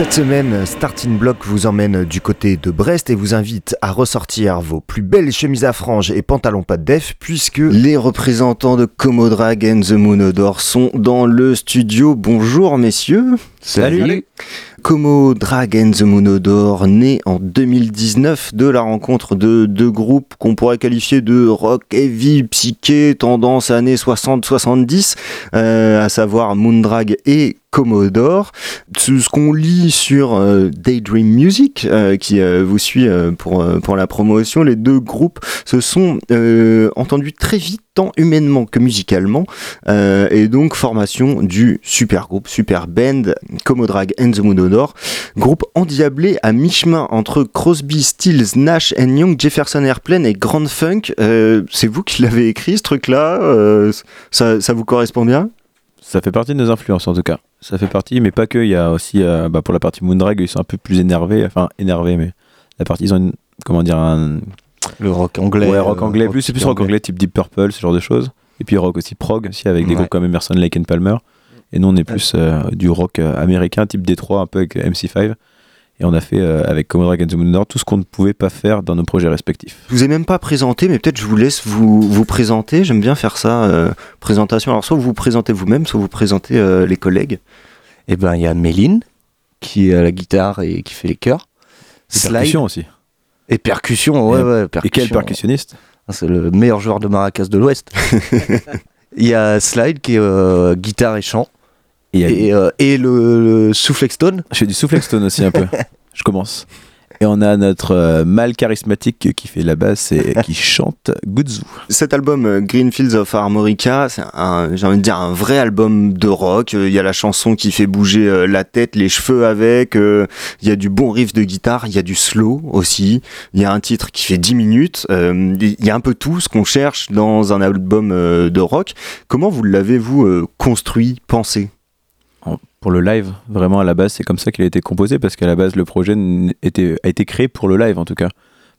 Cette semaine, Starting Block vous emmène du côté de Brest et vous invite à ressortir vos plus belles chemises à franges et pantalons pas de def puisque les représentants de Comodrag and the Moonodor sont dans le studio. Bonjour messieurs. Salut. Como Drag and the Moonodor, né en 2019 de la rencontre de deux groupes qu'on pourrait qualifier de rock heavy, psyché, tendance années 60-70, euh, à savoir Moondrag et Commodore. Ce qu'on lit sur euh, Daydream Music, euh, qui vous suit pour, pour la promotion, les deux groupes se sont entendus très vite tant humainement que musicalement, et donc formation du super groupe, super band Comodrag and the Moonodor, groupe endiablé à mi-chemin entre Crosby, Stills, Nash and Young, Jefferson Airplane et Grand Funk. Euh, c'est vous qui l'avez écrit ce truc-là euh, ça, vous correspond bien? Ça fait partie de nos influences en tout cas. Ça fait partie, mais pas que. Il y a aussi, euh, bah, pour la partie Moondrag, ils sont un peu plus énervés, enfin énervés, mais la partie, ils ont une, comment dire, un... Le rock anglais. Ouais, rock anglais, plus, c'est plus rock anglais, type Deep Purple, ce genre de choses. Et puis rock aussi prog, aussi, avec des groupes comme Emerson, Lake and Palmer. Et nous, on est plus euh, du rock euh, américain, type Détroit, un peu avec MC5. Et on a fait euh, avec Commodore and the Moon tout ce qu'on ne pouvait pas faire dans nos projets respectifs. Je vous ai même pas présenté, mais peut-être je vous laisse vous, vous présenter. J'aime bien faire ça, présentation. Alors soit vous vous présentez vous-même, soit vous présentez les collègues. Eh ben il y a Méline qui a la guitare et qui fait les chœurs. Et percussion aussi. Et percussion, ouais, ouais. Et quel percussionniste ah, C'est le meilleur joueur de maracas de l'Ouest. Il y a Slide qui est guitare et chant. Et, euh, et, le, le soufflextone. Je fais du soufflextone aussi un peu. Je commence. Et on a notre euh, mâle charismatique qui fait la basse et qui chante Gudzu. Cet album euh, Greenfields of Armorica, c'est un, j'ai envie de dire un vrai album de rock. Il y a la chanson qui fait bouger la tête, les cheveux avec. Il y a du bon riff de guitare, il y a du slow aussi. Il y a un titre qui fait 10 minutes. Il y a un peu tout ce qu'on cherche dans un album de rock. Comment vous l'avez vous construit, pensé? Pour le live. Vraiment, à la base, c'est comme ça qu'il a été composé, parce qu'à la base, le projet a été créé pour le live, en tout cas.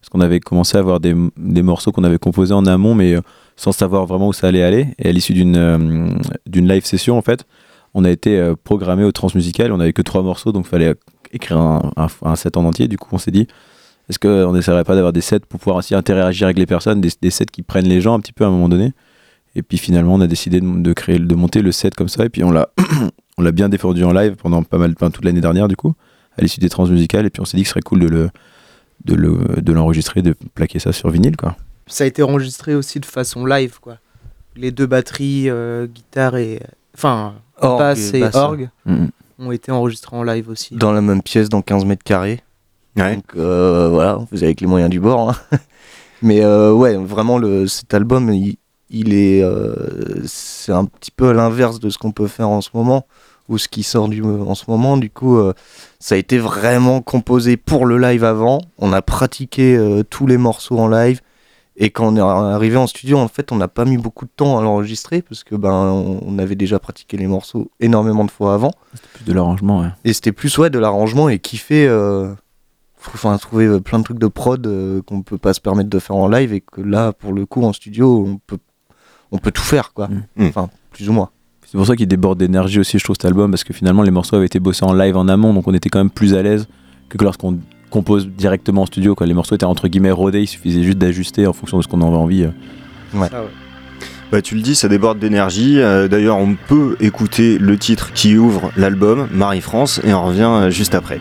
Parce qu'on avait commencé à avoir des, morceaux qu'on avait composés en amont, mais euh, sans savoir vraiment où ça allait aller. Et à l'issue d'une euh, live session, en fait, on a été euh, programmé au transmusical. On n'avait que trois morceaux, donc il fallait écrire un, set en entier. Du coup, on s'est dit, est-ce qu'on n'essaierait pas d'avoir des sets pour pouvoir aussi interagir avec les personnes, des, sets qui prennent les gens un petit peu à un moment donné? Et puis finalement, on a décidé de créer, de monter le set comme ça, et puis on l'a on l'a bien défendu en live pendant pas mal, toute l'année dernière du coup, à l'issue des transmusicales, et puis on s'est dit que ce serait cool de le de l'enregistrer, de, plaquer ça sur vinyle quoi. Ça a été enregistré aussi de façon live quoi. Les deux batteries, euh, guitare et enfin basse et, orgue mm-hmm. ont été enregistrés en live aussi. Dans la même pièce, dans 15 mètres carrés. Donc euh, voilà, vous avez avec les moyens du bord. Hein. Mais euh, ouais, vraiment le, cet album, il est, c'est un petit peu à l'inverse de ce qu'on peut faire en ce moment ou ce qui sort du, en ce moment. Du coup, euh, ça a été vraiment composé pour le live avant. On a pratiqué euh, tous les morceaux en live. Et quand on est arrivé en studio, en fait, on n'a pas mis beaucoup de temps à l'enregistrer parce que ben on avait déjà pratiqué les morceaux énormément de fois avant. C'était plus de l'arrangement, ouais. Et c'était plus ouais de l'arrangement et kiffer. Euh, enfin, trouver plein de trucs de prod qu'on peut pas se permettre de faire en live et que là, pour le coup, en studio, on peut on peut tout faire, quoi. Mm. Enfin, plus ou moins. C'est pour ça qu'il déborde d'énergie aussi, je trouve, cet album, parce que finalement, les morceaux avaient été bossés en live en amont, donc on était quand même plus à l'aise que lorsqu'on compose directement en studio. Quoi. Les morceaux étaient entre guillemets rodés, il suffisait juste d'ajuster en fonction de ce qu'on avait envie. Euh. Ouais. Bah, tu le dis, ça déborde d'énergie. Euh, d'ailleurs, on peut écouter le titre qui ouvre l'album, Marie-France, et on revient euh, juste après.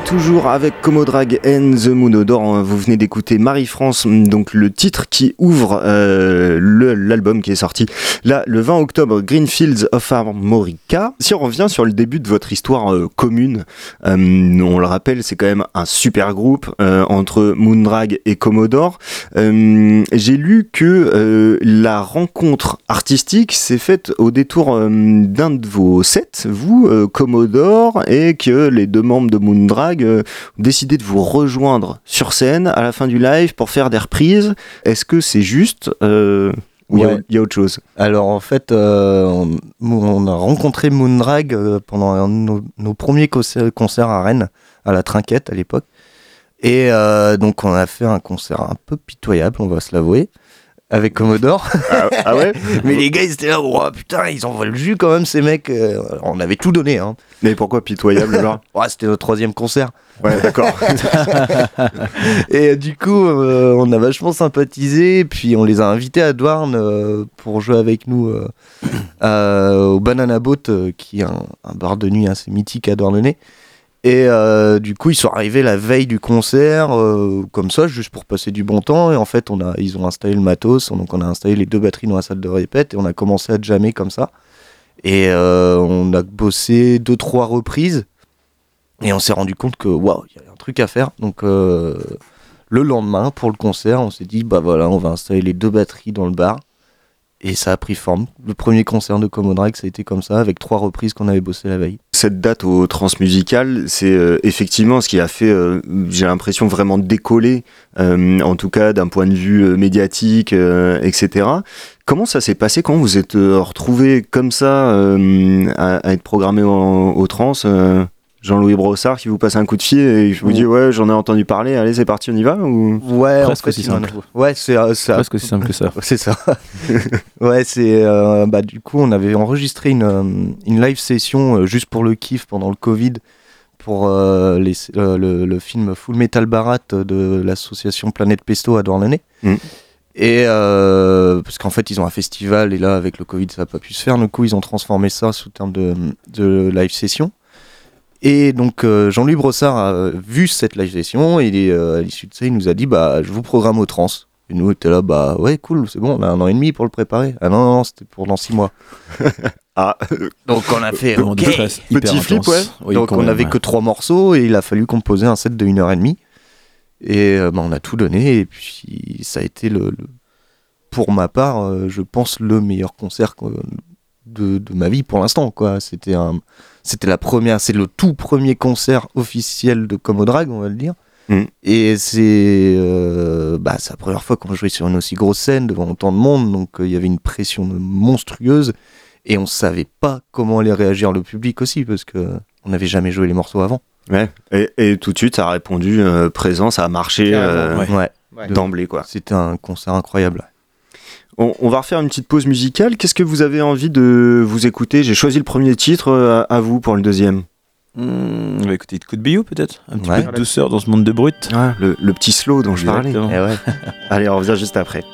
Toujours avec Comodrag and the Moonodor. Vous venez d'écouter Marie-France, donc le titre qui ouvre euh, l'album qui est sorti là le 20 octobre, Greenfields of Armorica. Si on revient sur le début de votre histoire euh, commune, euh, on le rappelle, c'est quand même un super groupe entre Moondrag et Commodore. J'ai lu que la rencontre artistique s'est faite au détour d'un de vos sets, vous, Commodore, et que les deux membres de Moondrag Drag euh, décidé de vous rejoindre sur scène à la fin du live pour faire des reprises. Est-ce que c'est juste euh, ou il y, a autre chose? Alors en fait, euh, on, a rencontré Moondrag pendant nos, premiers concerts à Rennes, à la Trinquette à l'époque. Et donc on a fait un concert un peu pitoyable, on va se l'avouer avec Commodore. Ah, ah ouais Mais les gars, ils étaient là, oh, putain, ils envoient le jus quand même, ces mecs. Euh, on avait tout donné. Hein. Mais pourquoi pitoyable là ouais, C'était notre troisième concert. Ouais, d'accord. et euh, du coup, euh, on a vachement sympathisé, puis on les a invités à Douarn pour jouer avec nous au Banana Boat, qui est un, bar de nuit assez mythique à Douarnenez. Et euh, du coup, ils sont arrivés la veille du concert, euh, comme ça, juste pour passer du bon temps. Et en fait, on a, ils ont installé le matos, donc on a installé les deux batteries dans la salle de répète et on a commencé à jammer comme ça. Et euh, on a bossé deux, trois reprises. Et on s'est rendu compte que, waouh, il y a un truc à faire. Donc, le lendemain, pour le concert, on s'est dit, bah voilà, on va installer les deux batteries dans le bar. Et ça a pris forme. Le premier concert de Commodore, ça a été comme ça, avec trois reprises qu'on avait bossé la veille. Cette date au Transmusical, c'est euh, effectivement ce qui a fait, euh, j'ai l'impression, vraiment décoller, euh, en tout cas d'un point de vue médiatique, etc. Comment ça s'est passé? Quand vous êtes retrouvé comme ça à, être programmé au Trans Jean-Louis Brossard qui vous passe un coup de fil et je vous dis ouais j'en ai entendu parler allez c'est parti on y va ou? Ouais presque aussi simple ouais c'est euh, presque aussi simple que ça c'est ça ouais c'est euh, bah du coup on avait enregistré une, euh, une live session juste pour le kiff pendant le Covid pour les, le, film Full Metal Barat de l'association Planète Pesto à Douarnenez mm. Et parce qu'en fait, ils ont un festival et là, avec le Covid, ça n'a pas pu se faire. Du coup, ils ont transformé ça sous terme de, de live session. Et donc euh, Jean-Louis Brossard a vu cette live session et euh, à l'issue de ça, il nous a dit bah je vous programme au trans. Et nous, on était là, bah ouais, cool, c'est bon, on a un an et demi pour le préparer. Ah non, non, non c'était pour dans six mois. ah, donc on a fait petit flip, ouais. donc on n'avait que trois morceaux et il a fallu composer un set de une heure et demie. Et euh, bah, on a tout donné et puis ça a été le, pour ma part, je pense le meilleur concert de, de ma vie pour l'instant. Quoi, c'était un c'était la première, c'est le tout premier concert officiel de Comodrag, on va le dire. Mm. Et c'est euh, bah, la première fois qu'on jouait sur une aussi grosse scène devant autant de monde, donc euh, il y avait une pression monstrueuse et on savait pas comment allait réagir le public aussi parce que on n'avait jamais joué les morceaux avant. Ouais. Et, tout de suite, ça a répondu euh, présent, ça a marché d'emblée quoi. C'était un concert incroyable. On, va refaire une petite pause musicale. Qu'est-ce que vous avez envie de vous écouter? J'ai choisi le premier titre, euh, à, vous pour le deuxième. Hmm, on va écouter Coup de Bio peut-être Un petit peu de douceur dans ce monde de brut. le, petit slow dont je parlais. Eh Allez, on revient juste après.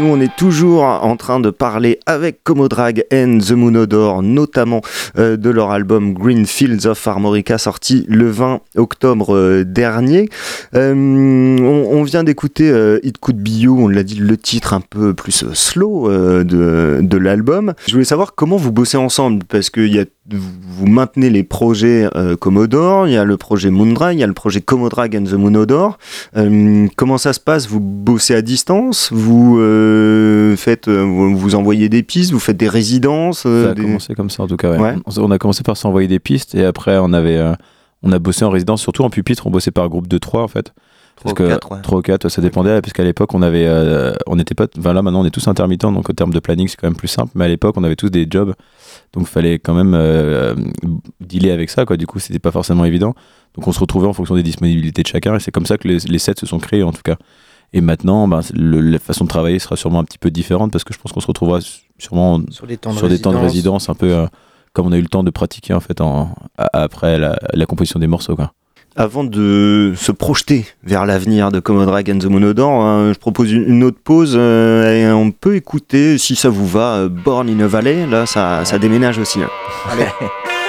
Nous, on est toujours en train de parler avec Comodrag and The Moonodor, notamment euh, de leur album Green Fields of Armorica, sorti le 20 octobre euh, dernier. Euh, on, vient d'écouter It Could Be You, on l'a dit, le titre un peu plus slow de, de l'album. Je voulais savoir comment vous bossez ensemble, parce qu'il y a vous maintenez les projets Commodore, il y a le projet Moondrag, il y a le projet Comodrag and the Moonodore. Comment ça se passe? Vous bossez à distance? Vous euh, faites, vous, envoyez des pistes Vous faites des résidences Ça a commencé comme ça en tout cas. On, a commencé par s'envoyer des pistes et après on avait, on a bossé en résidence, surtout en pupitre. On bossait par groupe de trois en fait. Parce que 3 ou 4, ça dépendait, parce qu'à l'époque, on avait, on n'était pas, enfin là maintenant, on est tous intermittents, donc en termes de planning, c'est quand même plus simple. Mais à l'époque, on avait tous des jobs donc il fallait quand même euh, dealer avec ça, quoi. Du coup, c'était pas forcément évident. Donc on se retrouvait en fonction des disponibilités de chacun, et c'est comme ça que les, sets se sont créés, en tout cas. Et maintenant, ben, la façon de travailler sera sûrement un petit peu différente, parce que je pense qu'on se retrouvera sûrement sur, des temps, de résidence un peu euh, comme on a eu le temps de pratiquer, en fait, en, après la, la composition des morceaux, quoi. Avant de se projeter vers l'avenir de Commodore and the Monodore, hein, je propose une autre pause euh, et on peut écouter, si ça vous va, euh, Born in a Valley. Là, ça, ça déménage aussi. Hein. Allez.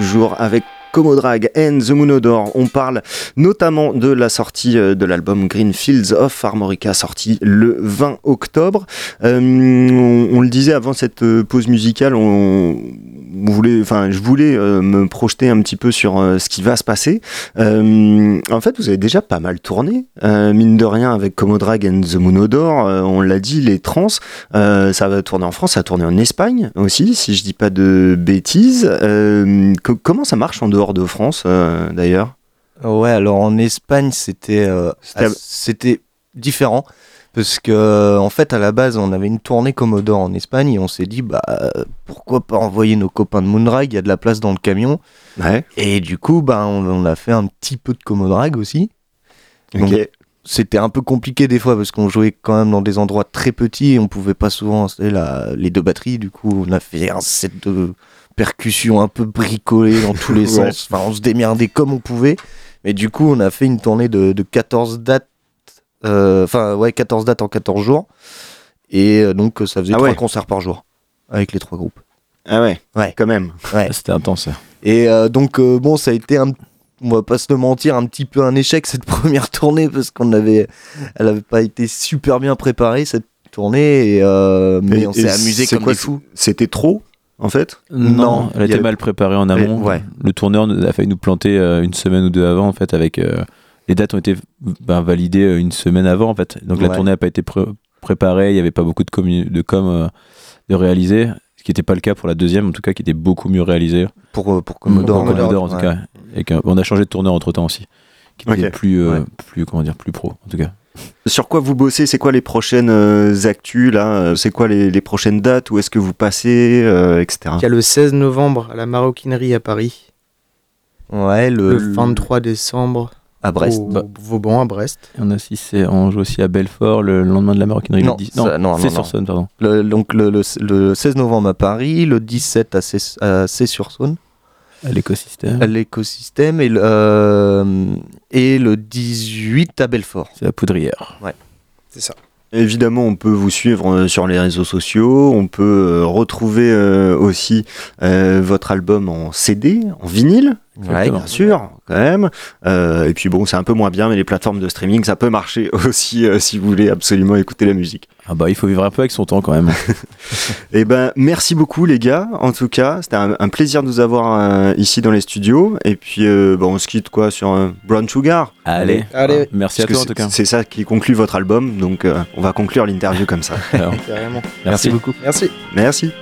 toujours avec Comodrag and the Moonodore. On parle notamment de la sortie euh, de l'album Green Fields of Armorica, sorti le 20 octobre. Euh, on, le disait avant cette euh, pause musicale, on, enfin, je voulais me projeter un petit peu sur ce qui va se passer. en fait, vous avez déjà pas mal tourné, mine de rien, avec Comodrag and the Moonodore. on l'a dit, les trans, ça va tourner en France, ça va tourner en Espagne aussi, si je dis pas de bêtises. comment ça marche en dehors de France euh, d'ailleurs? Ouais, alors en Espagne c'était euh, c'était différent parce que en fait à la base on avait une tournée Commodore en Espagne et on s'est dit bah pourquoi pas envoyer nos copains de Moondrag, il y a de la place dans le camion. Ouais. Et du coup bah on, a fait un petit peu de Comodrag aussi. c'était un peu compliqué des fois parce qu'on jouait quand même dans des endroits très petits et on pouvait pas souvent installer la, les deux batteries. Du coup on a fait un set de percussions un peu bricolées dans tous les sens. Enfin, on se démerdait comme on pouvait. Mais du coup, on a fait une tournée de, 14 dates. Euh, enfin, ouais, 14 dates en 14 jours. Et euh, donc, ça faisait ah trois concerts par jour avec les trois groupes. Ah ouais, ouais. quand même. Ouais. C'était intense. Et euh, donc, bon, ça a été un on va pas se mentir, un petit peu un échec cette première tournée parce qu'on avait, elle avait pas été super bien préparée cette tournée, et, mais on s'est amusé comme des fous. C'était trop en fait? Non, elle était mal préparée en amont. Le tourneur a failli nous planter euh, une semaine ou deux avant, en fait, avec euh, les dates ont été ben, validées euh, une semaine avant, en fait. Donc la tournée n'a pas été préparée, il n'y avait pas beaucoup de, de com de réaliser, ce qui n'était pas le cas pour la deuxième, en tout cas, qui était beaucoup mieux réalisée. Pour, pour Commodore, en tout cas. Et on a changé de tourneur entre temps aussi, qui était plus, plus, comment dire, plus pro, en tout cas. Sur quoi vous bossez? C'est quoi les prochaines euh, actus là? C'est quoi les, prochaines dates? Où est-ce que vous passez euh, etc. Il y a le 16 novembre à la Maroquinerie à Paris. Ouais, le, 23 décembre à Brest. Au, Vauban à Brest. Et on, a aussi, on joue aussi à Belfort le lendemain de la Maroquinerie. Non, non, c'est sur Saône, pardon. donc le, 16 novembre à Paris, le 17 à C-sur-Saône. À l'écosystème. À l'écosystème et, le, euh, et le 18 à Belfort. C'est la poudrière. Ouais. C'est ça. Évidemment, on peut vous suivre euh, sur les réseaux sociaux, on peut euh, retrouver aussi votre album en CD, en vinyle, Ouais, bien sûr, quand même. Euh, et puis bon, c'est un peu moins bien, mais les plateformes de streaming, ça peut marcher aussi euh, si vous voulez absolument écouter la musique. Ah bah, il faut vivre un peu avec son temps quand même. et eh ben, merci beaucoup les gars. En tout cas, c'était un, plaisir de vous avoir euh, ici dans les studios. Et puis, bon, on se quitte quoi sur Brown Sugar. Allez, allez. Merci à toi en tout cas. C'est ça qui conclut votre album, donc on va conclure l'interview comme ça. Carrément. Merci beaucoup. Merci. Merci.